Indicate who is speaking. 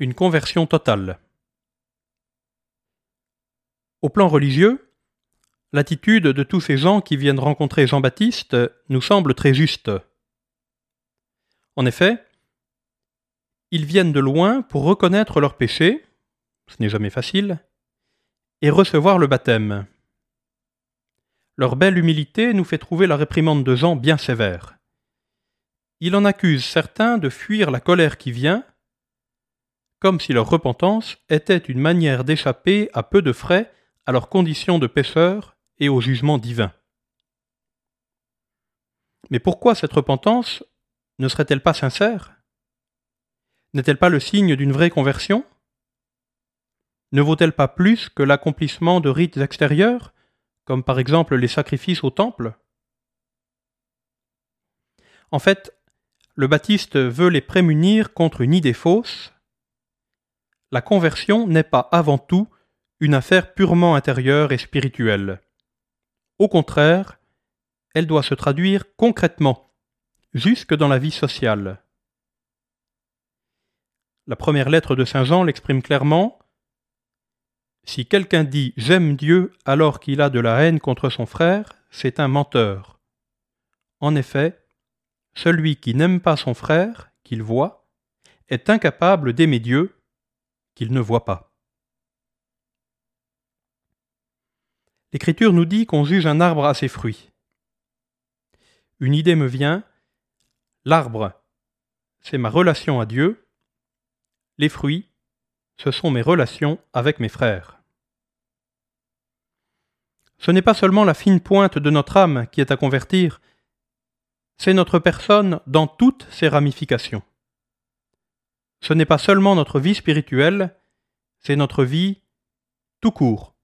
Speaker 1: Une conversion totale. Au plan religieux, l'attitude de tous ces gens qui viennent rencontrer Jean-Baptiste nous semble très juste. En effet, ils viennent de loin pour reconnaître leurs péchés, ce n'est jamais facile, et recevoir le baptême. Leur belle humilité nous fait trouver la réprimande de Jean bien sévère. Il en accuse certains de fuir la colère qui vient, comme si leur repentance était une manière d'échapper à peu de frais à leurs conditions de pécheurs et au jugement divin. Mais pourquoi cette repentance ne serait-elle pas sincère? N'est-elle pas le signe d'une vraie conversion? Ne vaut-elle pas plus que l'accomplissement de rites extérieurs, comme par exemple les sacrifices au temple? En fait, le Baptiste veut les prémunir contre une idée fausse la conversion n'est pas avant tout une affaire purement intérieure et spirituelle. Au contraire, elle doit se traduire concrètement, jusque dans la vie sociale. La première lettre de Saint Jean l'exprime clairement. Si quelqu'un dit J'aime Dieu alors qu'il a de la haine contre son frère, c'est un menteur. En effet, celui qui n'aime pas son frère, qu'il voit, est incapable d'aimer Dieu qu'il ne voit pas. L'Écriture nous dit qu'on juge un arbre à ses fruits. Une idée me vient, l'arbre, c'est ma relation à Dieu, les fruits, ce sont mes relations avec mes frères. Ce n'est pas seulement la fine pointe de notre âme qui est à convertir, c'est notre personne dans toutes ses ramifications ce n'est pas seulement notre vie spirituelle, c'est notre vie tout court.